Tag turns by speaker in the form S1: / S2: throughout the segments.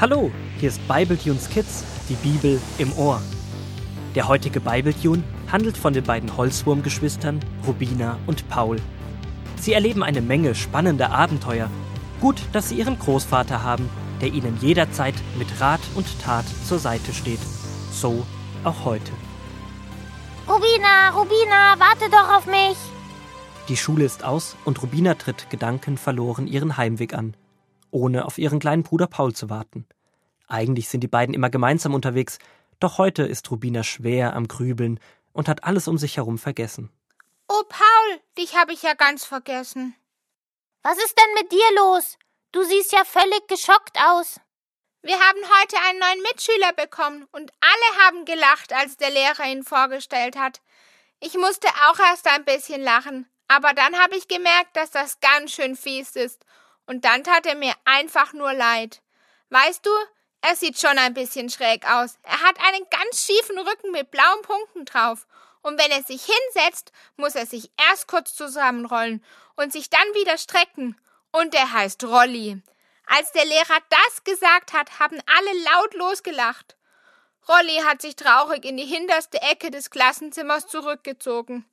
S1: Hallo, hier ist Bibletunes Kids, die Bibel im Ohr. Der heutige Bibletune handelt von den beiden Holzwurmgeschwistern Rubina und Paul. Sie erleben eine Menge spannender Abenteuer. Gut, dass sie ihren Großvater haben, der ihnen jederzeit mit Rat und Tat zur Seite steht. So auch heute.
S2: Rubina, Rubina, warte doch auf mich.
S1: Die Schule ist aus und Rubina tritt gedankenverloren ihren Heimweg an ohne auf ihren kleinen Bruder Paul zu warten. Eigentlich sind die beiden immer gemeinsam unterwegs, doch heute ist Rubina schwer am Grübeln und hat alles um sich herum vergessen.
S3: Oh, Paul, dich habe ich ja ganz vergessen.
S2: Was ist denn mit dir los? Du siehst ja völlig geschockt aus.
S3: Wir haben heute einen neuen Mitschüler bekommen und alle haben gelacht, als der Lehrer ihn vorgestellt hat. Ich musste auch erst ein bisschen lachen, aber dann habe ich gemerkt, dass das ganz schön fies ist und dann tat er mir einfach nur leid. Weißt du, er sieht schon ein bisschen schräg aus. Er hat einen ganz schiefen Rücken mit blauen Punkten drauf. Und wenn er sich hinsetzt, muss er sich erst kurz zusammenrollen und sich dann wieder strecken. Und er heißt Rolli. Als der Lehrer das gesagt hat, haben alle laut losgelacht. Rolli hat sich traurig in die hinterste Ecke des Klassenzimmers zurückgezogen.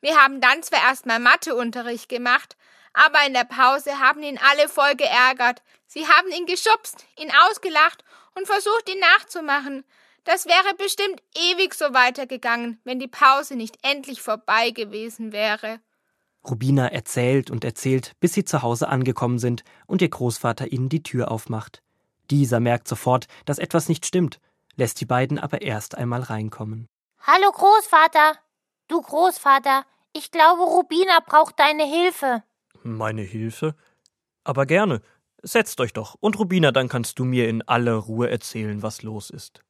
S3: Wir haben dann zwar erstmal Matheunterricht gemacht, aber in der Pause haben ihn alle voll geärgert. Sie haben ihn geschubst, ihn ausgelacht und versucht, ihn nachzumachen. Das wäre bestimmt ewig so weitergegangen, wenn die Pause nicht endlich vorbei gewesen wäre.
S1: Rubina erzählt und erzählt, bis sie zu Hause angekommen sind und ihr Großvater ihnen die Tür aufmacht. Dieser merkt sofort, dass etwas nicht stimmt, lässt die beiden aber erst einmal reinkommen.
S2: Hallo Großvater. Du Großvater, ich glaube, Rubina braucht deine Hilfe.
S1: Meine Hilfe? Aber gerne. Setzt euch doch, und Rubina, dann kannst du mir in aller Ruhe erzählen, was los ist.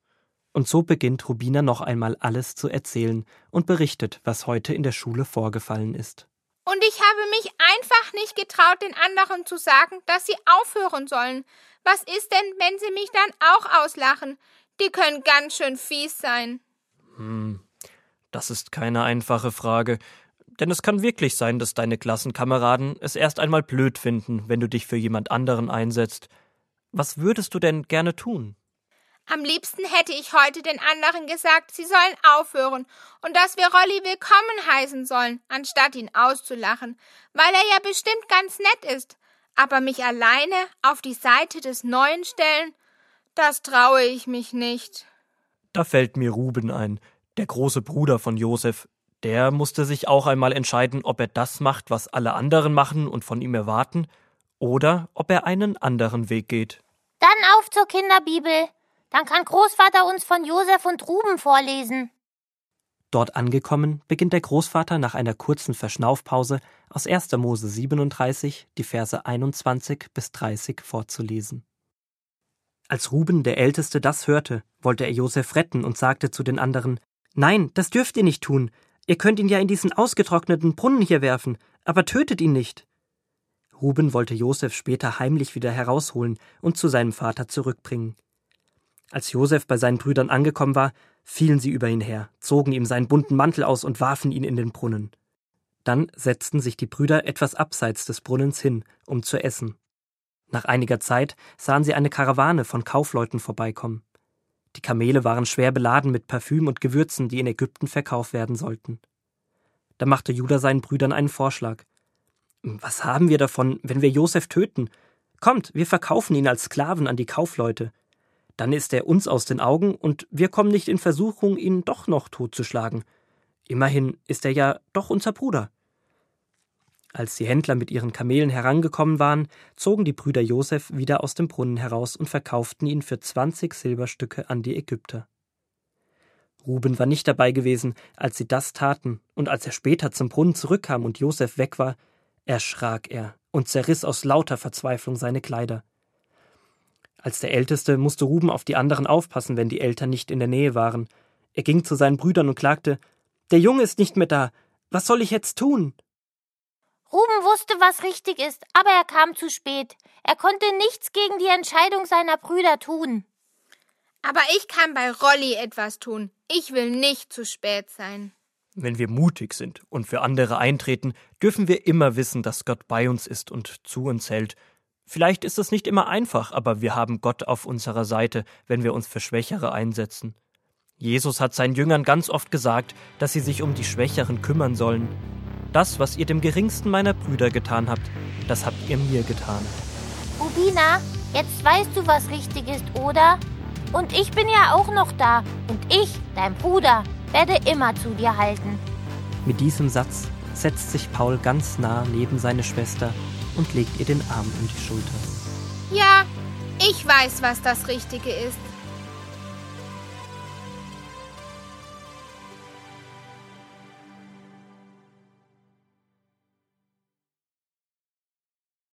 S1: Und so beginnt Rubina noch einmal alles zu erzählen und berichtet, was heute in der Schule vorgefallen ist.
S3: Und ich habe mich einfach nicht getraut, den anderen zu sagen, dass sie aufhören sollen. Was ist denn, wenn sie mich dann auch auslachen? Die können ganz schön fies sein.
S1: Hm, das ist keine einfache Frage. Denn es kann wirklich sein, dass deine Klassenkameraden es erst einmal blöd finden, wenn du dich für jemand anderen einsetzt. Was würdest du denn gerne tun?
S3: Am liebsten hätte ich heute den anderen gesagt, sie sollen aufhören und dass wir Rolli willkommen heißen sollen, anstatt ihn auszulachen, weil er ja bestimmt ganz nett ist. Aber mich alleine auf die Seite des Neuen stellen, das traue ich mich nicht.
S1: Da fällt mir Ruben ein, der große Bruder von Josef, der musste sich auch einmal entscheiden, ob er das macht, was alle anderen machen und von ihm erwarten, oder ob er einen anderen Weg geht.
S2: Dann auf zur Kinderbibel. Dann kann Großvater uns von Josef und Ruben vorlesen.
S1: Dort angekommen, beginnt der Großvater nach einer kurzen Verschnaufpause aus 1. Mose 37 die Verse 21 bis 30 vorzulesen. Als Ruben der Älteste das hörte, wollte er Josef retten und sagte zu den anderen Nein, das dürft ihr nicht tun, Ihr könnt ihn ja in diesen ausgetrockneten Brunnen hier werfen, aber tötet ihn nicht. Ruben wollte Josef später heimlich wieder herausholen und zu seinem Vater zurückbringen. Als Josef bei seinen Brüdern angekommen war, fielen sie über ihn her, zogen ihm seinen bunten Mantel aus und warfen ihn in den Brunnen. Dann setzten sich die Brüder etwas abseits des Brunnens hin, um zu essen. Nach einiger Zeit sahen sie eine Karawane von Kaufleuten vorbeikommen. Die Kamele waren schwer beladen mit Parfüm und Gewürzen, die in Ägypten verkauft werden sollten. Da machte Judah seinen Brüdern einen Vorschlag. Was haben wir davon, wenn wir Josef töten? Kommt, wir verkaufen ihn als Sklaven an die Kaufleute. Dann ist er uns aus den Augen und wir kommen nicht in Versuchung, ihn doch noch totzuschlagen. Immerhin ist er ja doch unser Bruder. Als die Händler mit ihren Kamelen herangekommen waren, zogen die Brüder Josef wieder aus dem Brunnen heraus und verkauften ihn für zwanzig Silberstücke an die Ägypter. Ruben war nicht dabei gewesen, als sie das taten, und als er später zum Brunnen zurückkam und Josef weg war, erschrak er und zerriss aus lauter Verzweiflung seine Kleider. Als der Älteste musste Ruben auf die anderen aufpassen, wenn die Eltern nicht in der Nähe waren. Er ging zu seinen Brüdern und klagte Der Junge ist nicht mehr da. Was soll ich jetzt tun?
S2: Ruben wusste, was richtig ist, aber er kam zu spät. Er konnte nichts gegen die Entscheidung seiner Brüder tun.
S3: Aber ich kann bei Rolli etwas tun. Ich will nicht zu spät sein.
S1: Wenn wir mutig sind und für andere eintreten, dürfen wir immer wissen, dass Gott bei uns ist und zu uns hält. Vielleicht ist es nicht immer einfach, aber wir haben Gott auf unserer Seite, wenn wir uns für Schwächere einsetzen. Jesus hat seinen Jüngern ganz oft gesagt, dass sie sich um die Schwächeren kümmern sollen. Das, was ihr dem geringsten meiner Brüder getan habt, das habt ihr mir getan.
S2: Rubina, jetzt weißt du, was richtig ist, oder? Und ich bin ja auch noch da. Und ich, dein Bruder, werde immer zu dir halten.
S1: Mit diesem Satz setzt sich Paul ganz nah neben seine Schwester und legt ihr den Arm um die Schulter.
S3: Ja, ich weiß, was das Richtige ist.